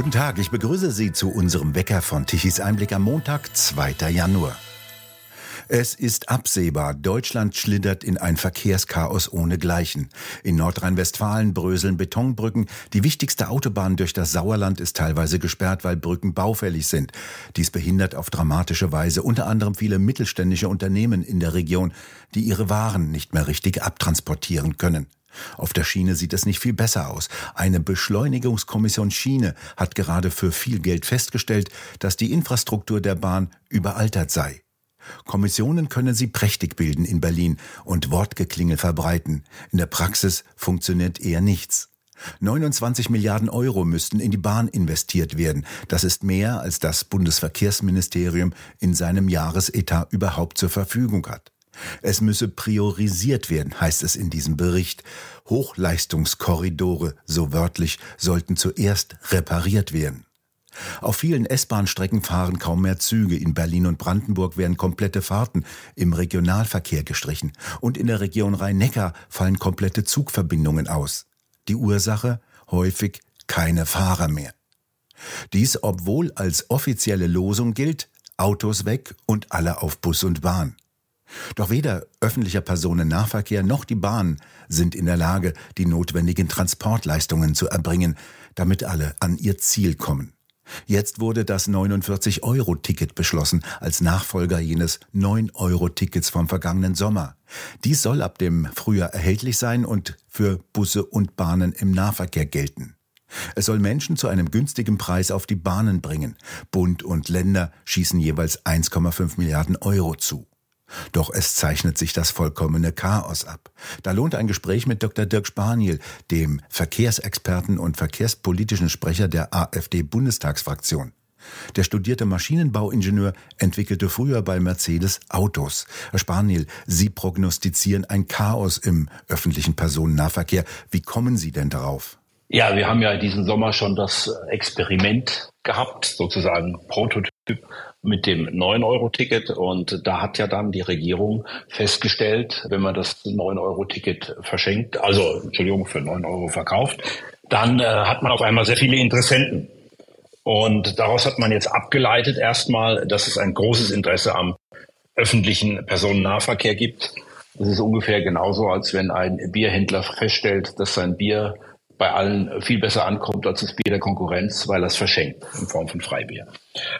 Guten Tag, ich begrüße Sie zu unserem Wecker von Tichys Einblick am Montag, 2. Januar. Es ist absehbar, Deutschland schlittert in ein Verkehrschaos ohnegleichen. In Nordrhein-Westfalen bröseln Betonbrücken. Die wichtigste Autobahn durch das Sauerland ist teilweise gesperrt, weil Brücken baufällig sind. Dies behindert auf dramatische Weise unter anderem viele mittelständische Unternehmen in der Region, die ihre Waren nicht mehr richtig abtransportieren können. Auf der Schiene sieht es nicht viel besser aus. Eine Beschleunigungskommission Schiene hat gerade für viel Geld festgestellt, dass die Infrastruktur der Bahn überaltert sei. Kommissionen können sie prächtig bilden in Berlin und Wortgeklingel verbreiten. In der Praxis funktioniert eher nichts. 29 Milliarden Euro müssten in die Bahn investiert werden. Das ist mehr, als das Bundesverkehrsministerium in seinem Jahresetat überhaupt zur Verfügung hat. Es müsse priorisiert werden, heißt es in diesem Bericht. Hochleistungskorridore, so wörtlich, sollten zuerst repariert werden. Auf vielen S-Bahn-Strecken fahren kaum mehr Züge. In Berlin und Brandenburg werden komplette Fahrten im Regionalverkehr gestrichen. Und in der Region Rhein-Neckar fallen komplette Zugverbindungen aus. Die Ursache? Häufig keine Fahrer mehr. Dies, obwohl als offizielle Losung gilt, Autos weg und alle auf Bus und Bahn. Doch weder öffentlicher Personennahverkehr noch die Bahn sind in der Lage, die notwendigen Transportleistungen zu erbringen, damit alle an ihr Ziel kommen. Jetzt wurde das 49-Euro-Ticket beschlossen als Nachfolger jenes 9-Euro-Tickets vom vergangenen Sommer. Dies soll ab dem Frühjahr erhältlich sein und für Busse und Bahnen im Nahverkehr gelten. Es soll Menschen zu einem günstigen Preis auf die Bahnen bringen. Bund und Länder schießen jeweils 1,5 Milliarden Euro zu. Doch es zeichnet sich das vollkommene Chaos ab. Da lohnt ein Gespräch mit Dr. Dirk Spaniel, dem Verkehrsexperten und verkehrspolitischen Sprecher der AfD-Bundestagsfraktion. Der studierte Maschinenbauingenieur entwickelte früher bei Mercedes Autos. Herr Spaniel, Sie prognostizieren ein Chaos im öffentlichen Personennahverkehr. Wie kommen Sie denn darauf? Ja, wir haben ja diesen Sommer schon das Experiment gehabt, sozusagen Prototyp mit dem 9-Euro-Ticket. Und da hat ja dann die Regierung festgestellt, wenn man das 9-Euro-Ticket verschenkt, also Entschuldigung, für 9 Euro verkauft, dann äh, hat man auf einmal sehr viele Interessenten. Und daraus hat man jetzt abgeleitet erstmal, dass es ein großes Interesse am öffentlichen Personennahverkehr gibt. Das ist ungefähr genauso, als wenn ein Bierhändler feststellt, dass sein Bier bei allen viel besser ankommt als das Bier der Konkurrenz, weil es verschenkt in Form von Freibier.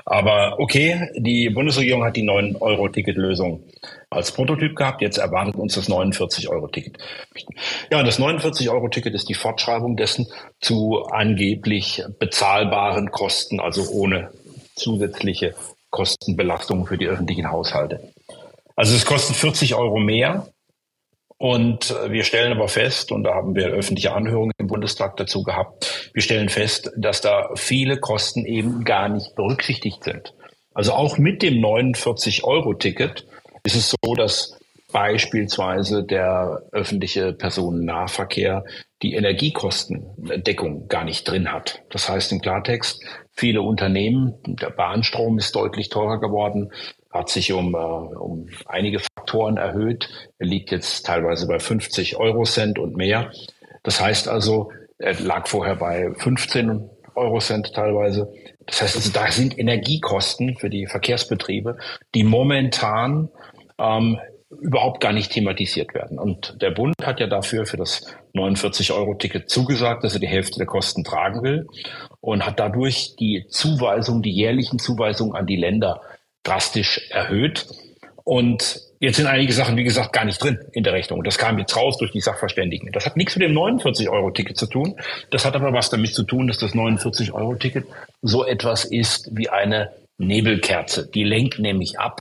Aber okay, die Bundesregierung hat die 9-Euro-Ticket-Lösung als Prototyp gehabt. Jetzt erwartet uns das 49-Euro-Ticket. Ja, das 49-Euro-Ticket ist die Fortschreibung dessen zu angeblich bezahlbaren Kosten, also ohne zusätzliche Kostenbelastungen für die öffentlichen Haushalte. Also es kostet 40 Euro mehr und äh, wir stellen aber fest, und da haben wir öffentliche Anhörungen im Bundestag dazu gehabt, wir stellen fest, dass da viele Kosten eben gar nicht berücksichtigt sind. Also auch mit dem 49-Euro-Ticket ist es so, dass beispielsweise der öffentliche Personennahverkehr die Energiekostendeckung gar nicht drin hat. Das heißt im Klartext, viele Unternehmen, der Bahnstrom ist deutlich teurer geworden, hat sich um, äh, um einige Faktoren erhöht. Er liegt jetzt teilweise bei 50 Euro Cent und mehr. Das heißt also, er lag vorher bei 15 Euro Cent teilweise. Das heißt also, da sind Energiekosten für die Verkehrsbetriebe, die momentan ähm, überhaupt gar nicht thematisiert werden. Und der Bund hat ja dafür für das 49-Euro-Ticket zugesagt, dass er die Hälfte der Kosten tragen will und hat dadurch die Zuweisung, die jährlichen Zuweisungen an die Länder drastisch erhöht. Und jetzt sind einige Sachen, wie gesagt, gar nicht drin in der Rechnung. Das kam jetzt raus durch die Sachverständigen. Das hat nichts mit dem 49-Euro-Ticket zu tun. Das hat aber was damit zu tun, dass das 49-Euro-Ticket so etwas ist wie eine Nebelkerze. Die lenkt nämlich ab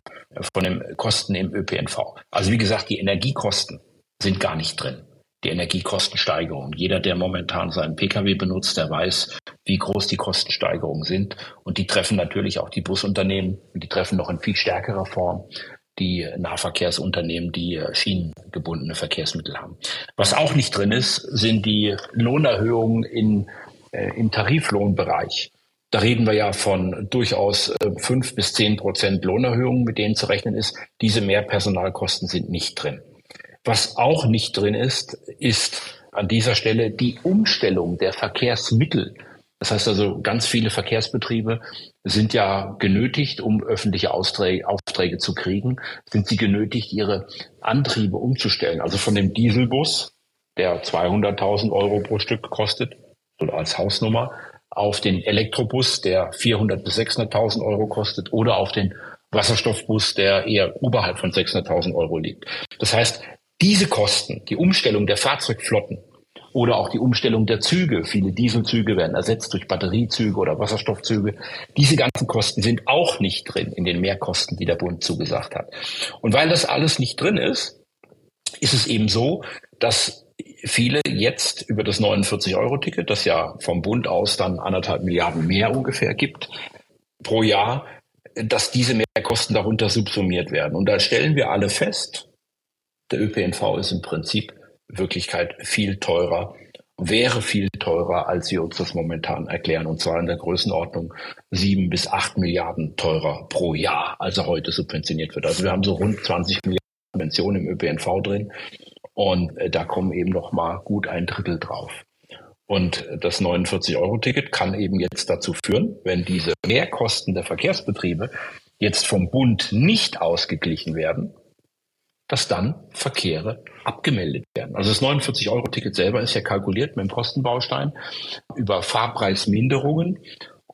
von den Kosten im ÖPNV. Also wie gesagt, die Energiekosten sind gar nicht drin die Energiekostensteigerung. Jeder, der momentan seinen Pkw benutzt, der weiß, wie groß die Kostensteigerungen sind. Und die treffen natürlich auch die Busunternehmen und die treffen noch in viel stärkerer Form die Nahverkehrsunternehmen, die schienengebundene Verkehrsmittel haben. Was auch nicht drin ist, sind die Lohnerhöhungen in, äh, im Tariflohnbereich. Da reden wir ja von durchaus äh, fünf bis zehn Prozent Lohnerhöhungen, mit denen zu rechnen ist. Diese Mehrpersonalkosten sind nicht drin. Was auch nicht drin ist, ist an dieser Stelle die Umstellung der Verkehrsmittel Das heißt also, ganz viele Verkehrsbetriebe sind ja genötigt, um öffentliche Aufträge, Aufträge zu kriegen, sind sie genötigt, ihre Antriebe umzustellen. Also von dem Dieselbus, der 200.000 Euro pro Stück kostet, oder als Hausnummer, auf den Elektrobus, der 400.000 bis 600.000 Euro kostet, oder auf den Wasserstoffbus, der eher oberhalb von 600.000 Euro liegt. Das heißt, diese Kosten, die Umstellung der Fahrzeugflotten oder auch die Umstellung der Züge, viele Dieselzüge werden ersetzt durch Batteriezüge oder Wasserstoffzüge, diese ganzen Kosten sind auch nicht drin in den Mehrkosten, die der Bund zugesagt hat. Und weil das alles nicht drin ist, ist es eben so, dass viele jetzt über das 49-Euro-Ticket, das ja vom Bund aus dann anderthalb Milliarden mehr ungefähr gibt pro Jahr, dass diese Mehrkosten darunter subsumiert werden. Und da stellen wir alle fest, der ÖPNV ist im Prinzip Wirklichkeit viel teurer, wäre viel teurer, als wir uns das momentan erklären. Und zwar in der Größenordnung sieben bis acht Milliarden teurer pro Jahr, also heute subventioniert wird. Also wir haben so rund 20 Milliarden Subventionen im ÖPNV drin. Und äh, da kommen eben noch mal gut ein Drittel drauf. Und das 49-Euro-Ticket kann eben jetzt dazu führen, wenn diese Mehrkosten der Verkehrsbetriebe jetzt vom Bund nicht ausgeglichen werden, dass dann Verkehre abgemeldet werden. Also das 49-Euro-Ticket selber ist ja kalkuliert mit dem Kostenbaustein über Fahrpreisminderungen.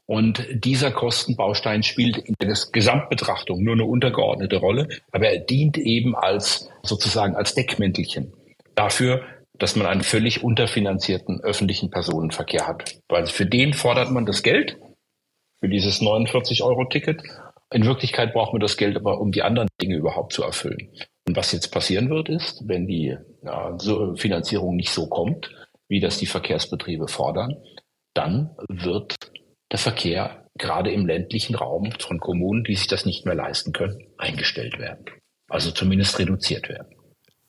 Und dieser Kostenbaustein spielt in der Gesamtbetrachtung nur eine untergeordnete Rolle, aber er dient eben als sozusagen als Deckmäntelchen dafür, dass man einen völlig unterfinanzierten öffentlichen Personenverkehr hat. Weil für den fordert man das Geld für dieses 49-Euro-Ticket. In Wirklichkeit braucht man das Geld aber, um die anderen Dinge überhaupt zu erfüllen. Und was jetzt passieren wird, ist, wenn die ja, so Finanzierung nicht so kommt, wie das die Verkehrsbetriebe fordern, dann wird der Verkehr gerade im ländlichen Raum von Kommunen, die sich das nicht mehr leisten können, eingestellt werden. Also zumindest reduziert werden.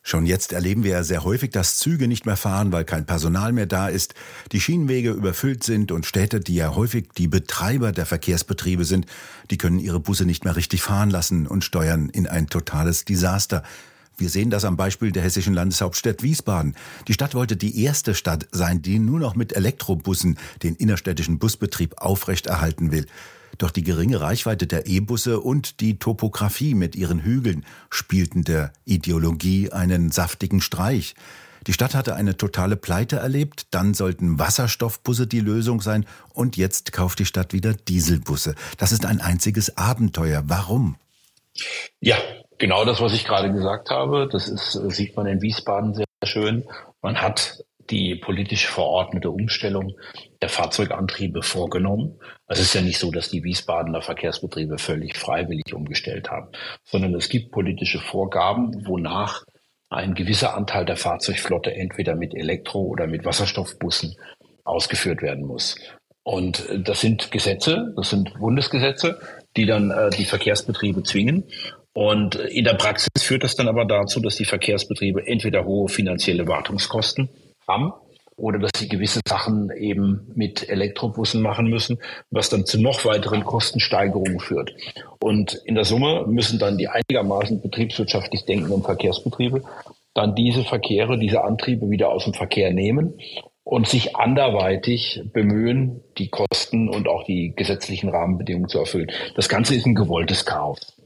Schon jetzt erleben wir ja sehr häufig, dass Züge nicht mehr fahren, weil kein Personal mehr da ist, die Schienenwege überfüllt sind und Städte, die ja häufig die Betreiber der Verkehrsbetriebe sind, die können ihre Busse nicht mehr richtig fahren lassen und steuern in ein totales Desaster. Wir sehen das am Beispiel der hessischen Landeshauptstadt Wiesbaden. Die Stadt wollte die erste Stadt sein, die nur noch mit Elektrobussen den innerstädtischen Busbetrieb aufrechterhalten will. Doch die geringe Reichweite der E-Busse und die Topografie mit ihren Hügeln spielten der Ideologie einen saftigen Streich. Die Stadt hatte eine totale Pleite erlebt, dann sollten Wasserstoffbusse die Lösung sein und jetzt kauft die Stadt wieder Dieselbusse. Das ist ein einziges Abenteuer. Warum? Ja, genau das, was ich gerade gesagt habe. Das ist, sieht man in Wiesbaden sehr schön. Man hat die politisch verordnete Umstellung der Fahrzeugantriebe vorgenommen. Es ist ja nicht so, dass die Wiesbadener Verkehrsbetriebe völlig freiwillig umgestellt haben, sondern es gibt politische Vorgaben, wonach ein gewisser Anteil der Fahrzeugflotte entweder mit Elektro- oder mit Wasserstoffbussen ausgeführt werden muss. Und das sind Gesetze, das sind Bundesgesetze, die dann äh, die Verkehrsbetriebe zwingen. Und in der Praxis führt das dann aber dazu, dass die Verkehrsbetriebe entweder hohe finanzielle Wartungskosten haben oder dass sie gewisse Sachen eben mit Elektrobussen machen müssen, was dann zu noch weiteren Kostensteigerungen führt. Und in der Summe müssen dann die einigermaßen betriebswirtschaftlich denkenden Verkehrsbetriebe dann diese Verkehre, diese Antriebe wieder aus dem Verkehr nehmen und sich anderweitig bemühen, die Kosten und auch die gesetzlichen Rahmenbedingungen zu erfüllen. Das Ganze ist ein gewolltes Chaos.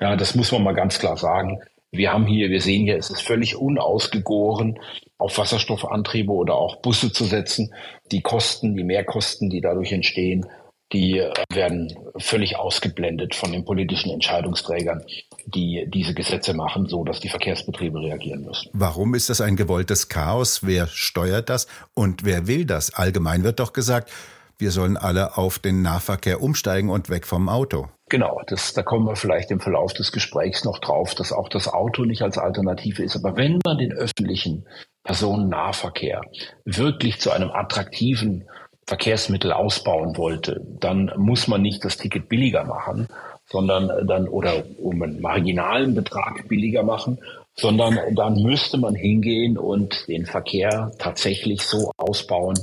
Ja, das muss man mal ganz klar sagen. Wir haben hier, wir sehen hier, es ist völlig unausgegoren, auf Wasserstoffantriebe oder auch Busse zu setzen. Die Kosten, die Mehrkosten, die dadurch entstehen, die äh, werden völlig ausgeblendet von den politischen Entscheidungsträgern, die diese Gesetze machen, so dass die Verkehrsbetriebe reagieren müssen. Warum ist das ein gewolltes Chaos? Wer steuert das und wer will das? Allgemein wird doch gesagt, wir sollen alle auf den Nahverkehr umsteigen und weg vom Auto. Genau, das, da kommen wir vielleicht im Verlauf des Gesprächs noch drauf, dass auch das Auto nicht als Alternative ist. Aber wenn man den öffentlichen Personennahverkehr wirklich zu einem attraktiven Verkehrsmittel ausbauen wollte, dann muss man nicht das Ticket billiger machen, sondern dann oder um einen marginalen Betrag billiger machen, sondern dann müsste man hingehen und den Verkehr tatsächlich so ausbauen,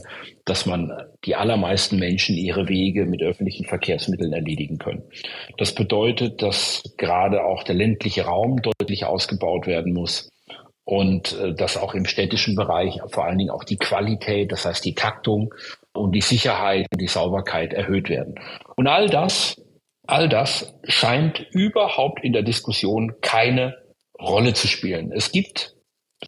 dass man die allermeisten Menschen ihre Wege mit öffentlichen Verkehrsmitteln erledigen können. Das bedeutet, dass gerade auch der ländliche Raum deutlich ausgebaut werden muss und äh, dass auch im städtischen Bereich vor allen Dingen auch die Qualität, das heißt die Taktung und die Sicherheit und die Sauberkeit erhöht werden. Und all das, all das scheint überhaupt in der Diskussion keine Rolle zu spielen. Es gibt,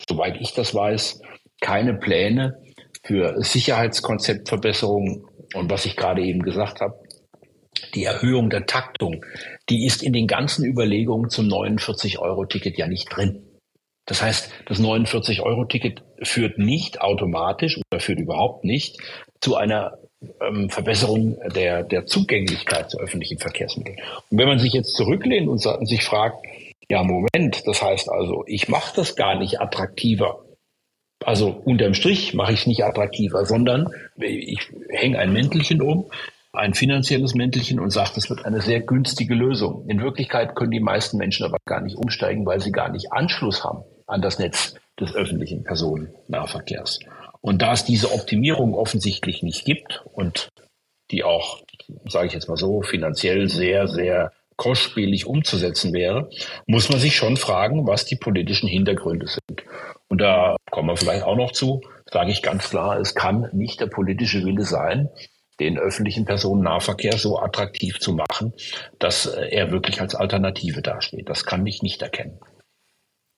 soweit ich das weiß, keine Pläne für Sicherheitskonzeptverbesserungen. Und was ich gerade eben gesagt habe, die Erhöhung der Taktung, die ist in den ganzen Überlegungen zum 49-Euro-Ticket ja nicht drin. Das heißt, das 49-Euro-Ticket führt nicht automatisch oder führt überhaupt nicht zu einer ähm, Verbesserung der, der Zugänglichkeit zu öffentlichen Verkehrsmitteln. Und wenn man sich jetzt zurücklehnt und sich fragt, ja, Moment, das heißt also, ich mache das gar nicht attraktiver. Also unterm Strich mache ich es nicht attraktiver, sondern ich hänge ein Mäntelchen um, ein finanzielles Mäntelchen und sage, das wird eine sehr günstige Lösung. In Wirklichkeit können die meisten Menschen aber gar nicht umsteigen, weil sie gar nicht Anschluss haben an das Netz des öffentlichen Personennahverkehrs. Und da es diese Optimierung offensichtlich nicht gibt und die auch, sage ich jetzt mal so, finanziell sehr, sehr kostspielig umzusetzen wäre, muss man sich schon fragen, was die politischen Hintergründe sind. Und da kommen wir vielleicht auch noch zu, sage ich ganz klar, es kann nicht der politische Wille sein, den öffentlichen Personennahverkehr so attraktiv zu machen, dass er wirklich als Alternative dasteht. Das kann ich nicht erkennen.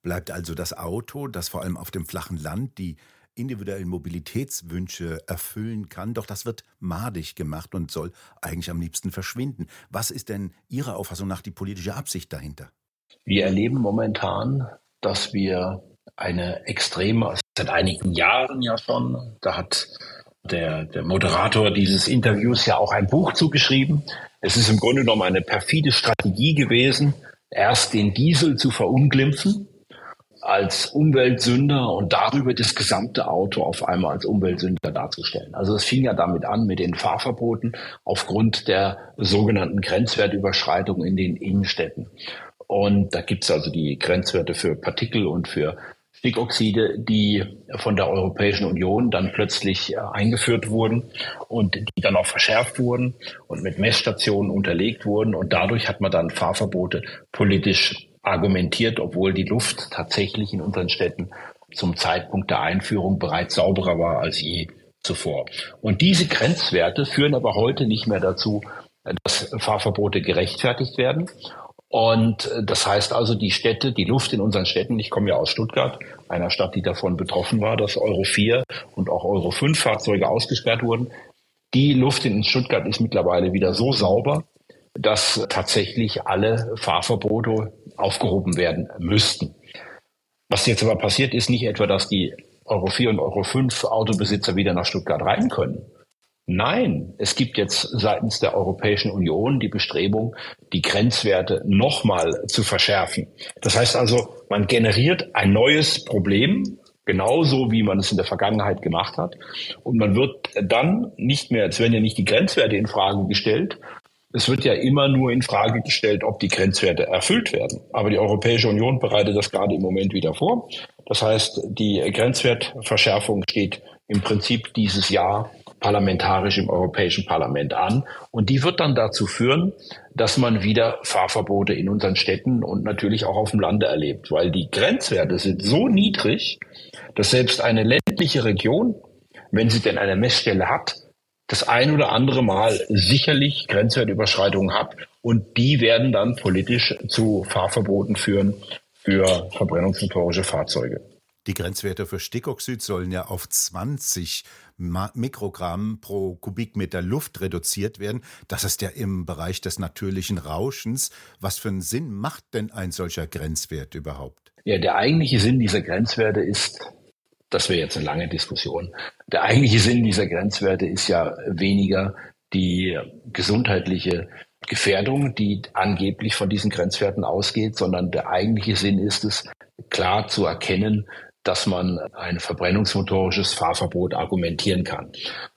Bleibt also das Auto, das vor allem auf dem flachen Land die individuellen Mobilitätswünsche erfüllen kann, doch das wird madig gemacht und soll eigentlich am liebsten verschwinden. Was ist denn Ihrer Auffassung nach die politische Absicht dahinter? Wir erleben momentan, dass wir eine extreme, seit einigen Jahren ja schon, da hat der, der Moderator dieses Interviews ja auch ein Buch zugeschrieben. Es ist im Grunde genommen eine perfide Strategie gewesen, erst den Diesel zu verunglimpfen als Umweltsünder und darüber das gesamte Auto auf einmal als Umweltsünder darzustellen. Also es fing ja damit an mit den Fahrverboten aufgrund der sogenannten Grenzwertüberschreitungen in den Innenstädten. Und da gibt's also die Grenzwerte für Partikel und für Stickoxide, die von der Europäischen Union dann plötzlich äh, eingeführt wurden und die dann auch verschärft wurden und mit Messstationen unterlegt wurden. Und dadurch hat man dann Fahrverbote politisch argumentiert, obwohl die Luft tatsächlich in unseren Städten zum Zeitpunkt der Einführung bereits sauberer war als je zuvor. Und diese Grenzwerte führen aber heute nicht mehr dazu, dass Fahrverbote gerechtfertigt werden. Und das heißt also, die Städte, die Luft in unseren Städten, ich komme ja aus Stuttgart, einer Stadt, die davon betroffen war, dass Euro 4 und auch Euro 5 Fahrzeuge ausgesperrt wurden. Die Luft in Stuttgart ist mittlerweile wieder so sauber, dass tatsächlich alle Fahrverbote aufgehoben werden müssten. Was jetzt aber passiert, ist nicht etwa, dass die Euro 4 und Euro 5 Autobesitzer wieder nach Stuttgart rein können. Nein, es gibt jetzt seitens der Europäischen Union die Bestrebung, die Grenzwerte nochmal zu verschärfen. Das heißt also, man generiert ein neues Problem, genauso wie man es in der Vergangenheit gemacht hat. Und man wird dann nicht mehr, es werden ja nicht die Grenzwerte in Frage gestellt, es wird ja immer nur in Frage gestellt, ob die Grenzwerte erfüllt werden. Aber die Europäische Union bereitet das gerade im Moment wieder vor. Das heißt, die Grenzwertverschärfung steht im Prinzip dieses Jahr parlamentarisch im Europäischen Parlament an. Und die wird dann dazu führen, dass man wieder Fahrverbote in unseren Städten und natürlich auch auf dem Lande erlebt, weil die Grenzwerte sind so niedrig, dass selbst eine ländliche Region, wenn sie denn eine Messstelle hat, das ein oder andere Mal sicherlich Grenzwertüberschreitungen hat und die werden dann politisch zu Fahrverboten führen für verbrennungsmotorische Fahrzeuge. Die Grenzwerte für Stickoxid sollen ja auf 20 Mikrogramm pro Kubikmeter Luft reduziert werden. Das ist ja im Bereich des natürlichen Rauschens. Was für einen Sinn macht denn ein solcher Grenzwert überhaupt? Ja, der eigentliche Sinn dieser Grenzwerte ist, das wäre jetzt eine lange Diskussion. Der eigentliche Sinn dieser Grenzwerte ist ja weniger die gesundheitliche Gefährdung, die angeblich von diesen Grenzwerten ausgeht, sondern der eigentliche Sinn ist es, klar zu erkennen, dass man ein verbrennungsmotorisches Fahrverbot argumentieren kann.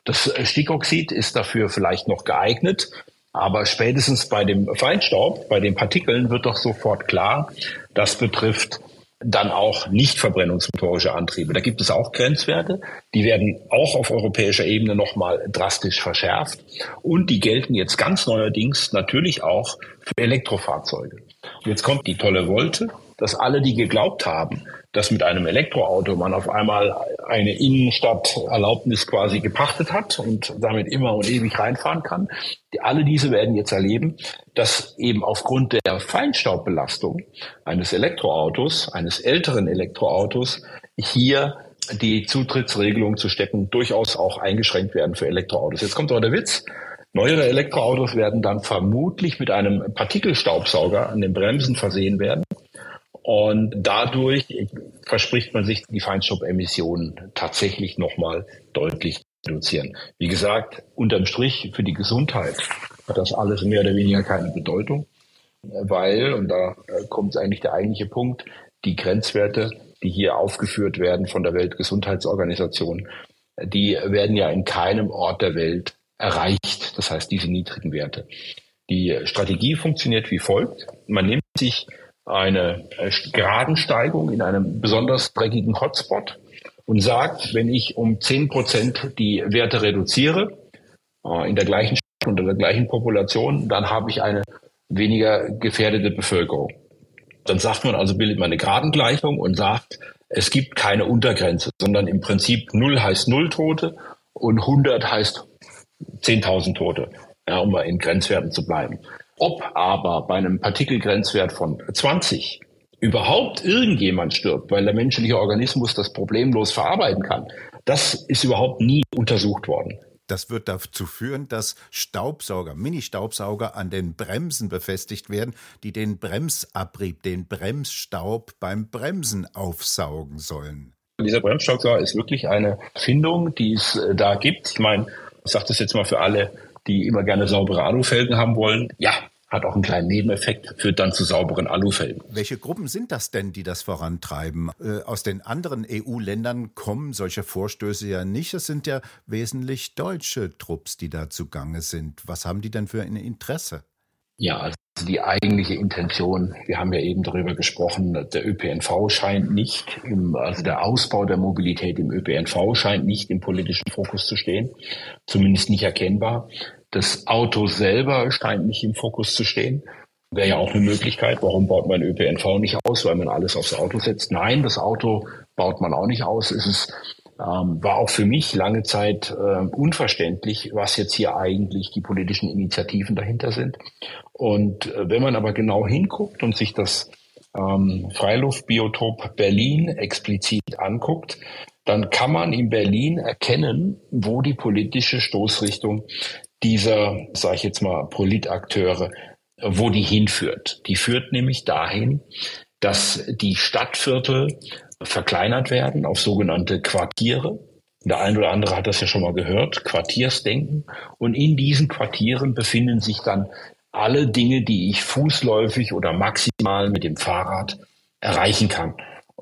Das Stickoxid ist dafür vielleicht noch geeignet, aber spätestens bei dem Feinstaub, bei den Partikeln wird doch sofort klar, das betrifft dann auch nicht verbrennungsmotorische Antriebe. Da gibt es auch Grenzwerte, die werden auch auf europäischer Ebene nochmal drastisch verschärft und die gelten jetzt ganz neuerdings natürlich auch für Elektrofahrzeuge. Jetzt kommt die tolle Wolte dass alle, die geglaubt haben, dass mit einem Elektroauto man auf einmal eine Innenstadterlaubnis quasi gepachtet hat und damit immer und ewig reinfahren kann, die, alle diese werden jetzt erleben, dass eben aufgrund der Feinstaubbelastung eines Elektroautos, eines älteren Elektroautos, hier die Zutrittsregelungen zu Städten durchaus auch eingeschränkt werden für Elektroautos. Jetzt kommt aber der Witz. Neuere Elektroautos werden dann vermutlich mit einem Partikelstaubsauger an den Bremsen versehen werden. Und dadurch verspricht man sich, die Feinstaubemissionen tatsächlich nochmal deutlich reduzieren. Wie gesagt, unterm Strich für die Gesundheit hat das alles mehr oder weniger keine Bedeutung, weil, und da kommt eigentlich der eigentliche Punkt, die Grenzwerte, die hier aufgeführt werden von der Weltgesundheitsorganisation, die werden ja in keinem Ort der Welt erreicht. Das heißt, diese niedrigen Werte. Die Strategie funktioniert wie folgt. Man nimmt sich eine äh, Gradensteigung in einem besonders dreckigen Hotspot und sagt, wenn ich um zehn Prozent die Werte reduziere, äh, in der gleichen Stadt unter der gleichen Population, dann habe ich eine weniger gefährdete Bevölkerung. Dann sagt man also, bildet man eine Gradengleichung und sagt, es gibt keine Untergrenze, sondern im Prinzip null heißt null Tote und 100 heißt 10.000 Tote, ja, um mal in Grenzwerten zu bleiben. Ob aber bei einem Partikelgrenzwert von 20 überhaupt irgendjemand stirbt, weil der menschliche Organismus das problemlos verarbeiten kann, das ist überhaupt nie untersucht worden. Das wird dazu führen, dass Staubsauger, Mini-Staubsauger an den Bremsen befestigt werden, die den Bremsabrieb, den Bremsstaub beim Bremsen aufsaugen sollen. Dieser Bremsstaubsauger ist wirklich eine Findung, die es äh, da gibt. Ich meine, ich sage das jetzt mal für alle, die immer gerne saubere Alufelgen haben wollen. Ja, hat auch einen kleinen Nebeneffekt, führt dann zu sauberen Alufelgen. Welche Gruppen sind das denn, die das vorantreiben? Äh, aus den anderen EU-Ländern kommen solche Vorstöße ja nicht. Es sind ja wesentlich deutsche Trupps, die da zugange sind. Was haben die denn für ein Interesse? Ja, also die eigentliche Intention, wir haben ja eben darüber gesprochen, der ÖPNV scheint nicht, im, also der Ausbau der Mobilität im ÖPNV scheint nicht im politischen Fokus zu stehen, zumindest nicht erkennbar. Das Auto selber scheint nicht im Fokus zu stehen. Wäre ja auch eine Möglichkeit. Warum baut man ÖPNV nicht aus? Weil man alles aufs Auto setzt. Nein, das Auto baut man auch nicht aus. Es ist, ähm, war auch für mich lange Zeit äh, unverständlich, was jetzt hier eigentlich die politischen Initiativen dahinter sind. Und äh, wenn man aber genau hinguckt und sich das ähm, Freiluftbiotop Berlin explizit anguckt, dann kann man in Berlin erkennen, wo die politische Stoßrichtung dieser, sage ich jetzt mal, Politakteure, wo die hinführt. Die führt nämlich dahin, dass die Stadtviertel verkleinert werden auf sogenannte Quartiere. Der eine oder andere hat das ja schon mal gehört, Quartiersdenken. Und in diesen Quartieren befinden sich dann alle Dinge, die ich fußläufig oder maximal mit dem Fahrrad erreichen kann.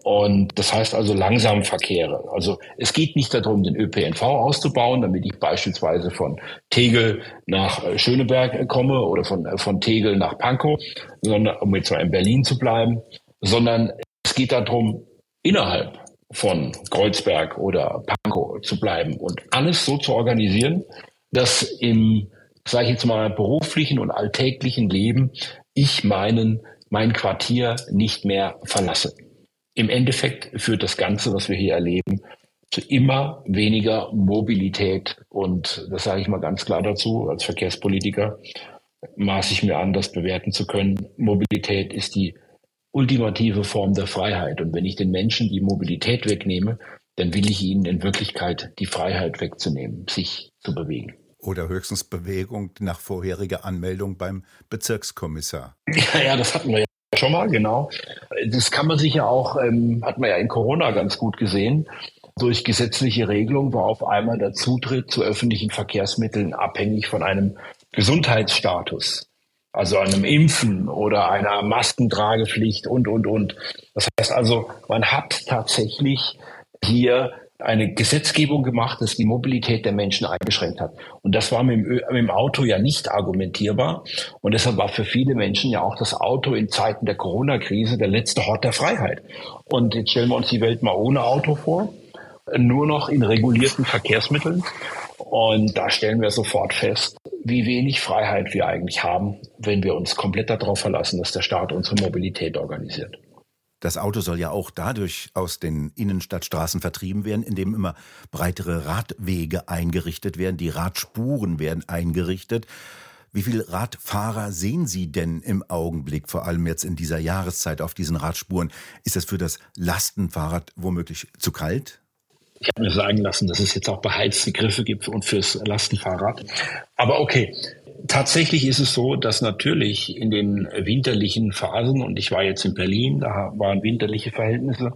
Und das heißt also langsam Verkehre. Also es geht nicht darum, den ÖPNV auszubauen, damit ich beispielsweise von Tegel nach äh, Schöneberg äh, komme oder von, äh, von Tegel nach Pankow, sondern um jetzt mal in Berlin zu bleiben, sondern es geht darum, innerhalb von Kreuzberg oder Pankow zu bleiben und alles so zu organisieren, dass im, sage ich jetzt mal, beruflichen und alltäglichen Leben ich meinen, mein Quartier nicht mehr verlasse. Im Endeffekt führt das Ganze, was wir hier erleben, zu immer weniger Mobilität. Und das sage ich mal ganz klar dazu, als Verkehrspolitiker maße ich mir an, das bewerten zu können. Mobilität ist die ultimative Form der Freiheit. Und wenn ich den Menschen die Mobilität wegnehme, dann will ich ihnen in Wirklichkeit die Freiheit wegzunehmen, sich zu bewegen. Oder höchstens Bewegung nach vorheriger Anmeldung beim Bezirkskommissar. Ja, ja, das hatten wir ja schon mal, genau. Das kann man sich ja auch, ähm, hat man ja in Corona ganz gut gesehen. Durch gesetzliche Regelung war auf einmal der Zutritt zu öffentlichen Verkehrsmitteln abhängig von einem Gesundheitsstatus. Also einem Impfen oder einer Maskentragepflicht und, und, und. Das heißt also, man hat tatsächlich hier eine Gesetzgebung gemacht, dass die Mobilität der Menschen eingeschränkt hat. Und das war mit dem, mit dem, Auto ja nicht argumentierbar. Und deshalb war für viele Menschen ja auch das Auto in Zeiten der Corona-Krise der letzte Hort der Freiheit. Und jetzt stellen wir uns die Welt mal ohne Auto vor, nur noch in regulierten Verkehrsmitteln. Und da stellen wir sofort fest, wie wenig Freiheit wir eigentlich haben, wenn wir uns komplett darauf verlassen, dass der Staat unsere Mobilität organisiert. Das Auto soll ja auch dadurch aus den Innenstadtstraßen vertrieben werden, indem immer breitere Radwege eingerichtet werden. Die Radspuren werden eingerichtet. Wie viele Radfahrer sehen Sie denn im Augenblick, vor allem jetzt in dieser Jahreszeit auf diesen Radspuren? Ist das für das Lastenfahrrad womöglich zu kalt? Ich habe mir sagen lassen, dass es jetzt auch beheizte Griffe gibt und fürs Lastenfahrrad. Aber okay, tatsächlich ist es so, dass natürlich in den winterlichen Phasen, und ich war jetzt in Berlin, da waren winterliche Verhältnisse,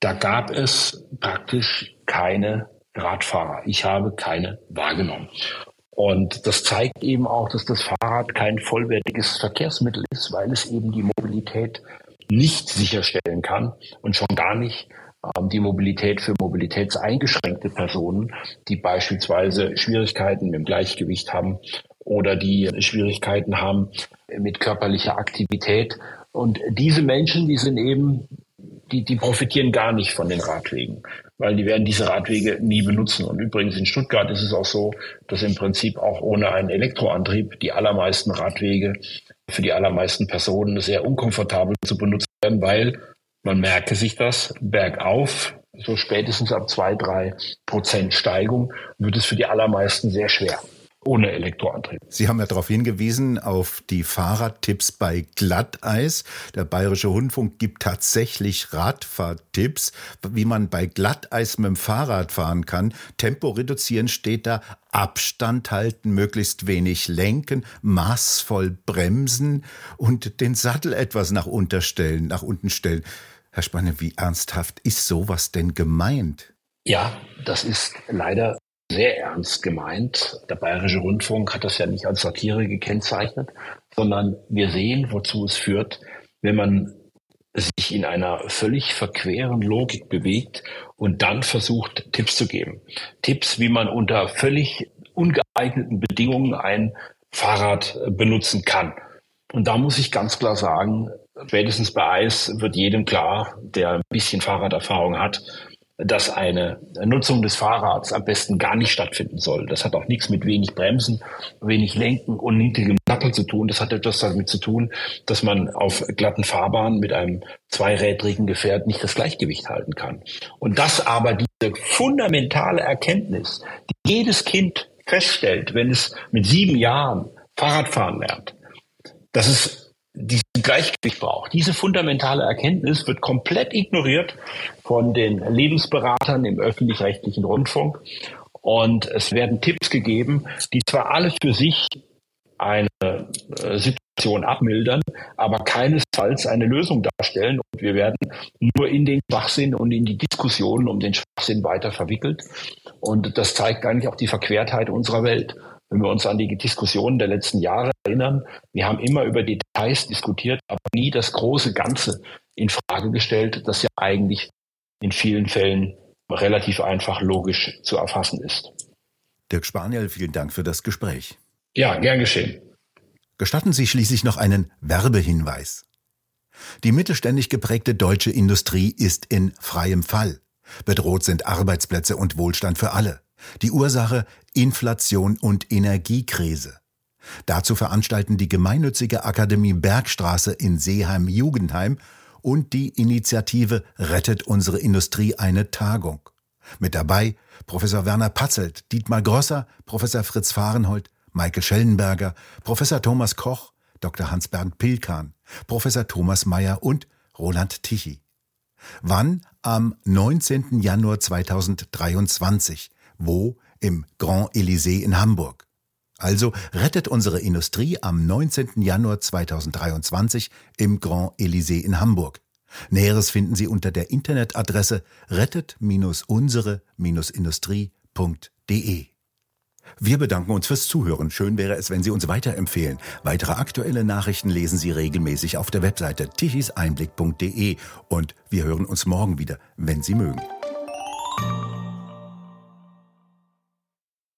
da gab es praktisch keine Radfahrer. Ich habe keine wahrgenommen. Und das zeigt eben auch, dass das Fahrrad kein vollwertiges Verkehrsmittel ist, weil es eben die Mobilität nicht sicherstellen kann und schon gar nicht die Mobilität für mobilitätseingeschränkte Personen, die beispielsweise Schwierigkeiten mit dem Gleichgewicht haben oder die Schwierigkeiten haben mit körperlicher Aktivität. Und diese Menschen, die sind eben, die, die profitieren gar nicht von den Radwegen weil die werden diese Radwege nie benutzen. Und übrigens in Stuttgart ist es auch so, dass im Prinzip auch ohne einen Elektroantrieb die allermeisten Radwege für die allermeisten Personen sehr unkomfortabel zu benutzen werden, weil man merke sich das bergauf, so spätestens ab zwei, drei Prozent Steigung wird es für die allermeisten sehr schwer ohne Elektroantrieb. Sie haben ja darauf hingewiesen, auf die Fahrradtipps bei Glatteis. Der Bayerische Rundfunk gibt tatsächlich Radfahrtipps, wie man bei Glatteis mit dem Fahrrad fahren kann. Tempo reduzieren steht da, Abstand halten, möglichst wenig lenken, maßvoll bremsen und den Sattel etwas nach unten stellen, nach unten stellen. Herr Spanne, wie ernsthaft ist sowas denn gemeint? Ja, das ist leider sehr ernst gemeint. Der Bayerische Rundfunk hat das ja nicht als Satire gekennzeichnet, sondern wir sehen, wozu es führt, wenn man sich in einer völlig verqueren Logik bewegt und dann versucht, Tipps zu geben. Tipps, wie man unter völlig ungeeigneten Bedingungen ein Fahrrad benutzen kann. Und da muss ich ganz klar sagen, spätestens bei Eis wird jedem klar, der ein bisschen Fahrraderfahrung hat, dass eine Nutzung des Fahrrads am besten gar nicht stattfinden soll. Das hat auch nichts mit wenig Bremsen, wenig Lenken und niedrigem Sattel zu tun. Das hat etwas damit zu tun, dass man auf glatten Fahrbahnen mit einem zweirädrigen Gefährt nicht das Gleichgewicht halten kann. Und das aber diese fundamentale Erkenntnis, die jedes Kind feststellt, wenn es mit sieben Jahren Fahrradfahren lernt, dass es diesen Gleichgewicht braucht. Diese fundamentale Erkenntnis wird komplett ignoriert von den Lebensberatern im öffentlich-rechtlichen Rundfunk. Und es werden Tipps gegeben, die zwar alle für sich eine äh, Situation abmildern, aber keinesfalls eine Lösung darstellen. Und wir werden nur in den Schwachsinn und in die Diskussionen um den Schwachsinn weiter verwickelt. Und das zeigt eigentlich auch die Verquertheit unserer Welt wenn wir uns an die Diskussionen der letzten Jahre erinnern, wir haben immer über Details diskutiert, aber nie das große Ganze in Frage gestellt, das ja eigentlich in vielen Fällen relativ einfach logisch zu erfassen ist. Dirk Spaniel, vielen Dank für das Gespräch. Ja, gern geschehen. Gestatten Sie schließlich noch einen Werbehinweis. Die mittelständig geprägte deutsche Industrie ist in freiem Fall. Bedroht sind Arbeitsplätze und Wohlstand für alle. Die Ursache Inflation und Energiekrise. Dazu veranstalten die gemeinnützige Akademie Bergstraße in Seeheim-Jugendheim und die Initiative Rettet unsere Industrie eine Tagung. Mit dabei Professor Werner Patzelt, Dietmar Grosser, Professor Fritz Fahrenhold, Michael Schellenberger, Professor Thomas Koch, Dr. Hans-Bernd Pilkan, Professor Thomas Mayer und Roland Tichy. Wann? Am 19. Januar 2023 wo? Im Grand Elysée in Hamburg. Also rettet unsere Industrie am 19. Januar 2023 im Grand Elysée in Hamburg. Näheres finden Sie unter der Internetadresse rettet-unsere-industrie.de. Wir bedanken uns fürs Zuhören. Schön wäre es, wenn Sie uns weiterempfehlen. Weitere aktuelle Nachrichten lesen Sie regelmäßig auf der Webseite tichiseinblick.de und wir hören uns morgen wieder, wenn Sie mögen.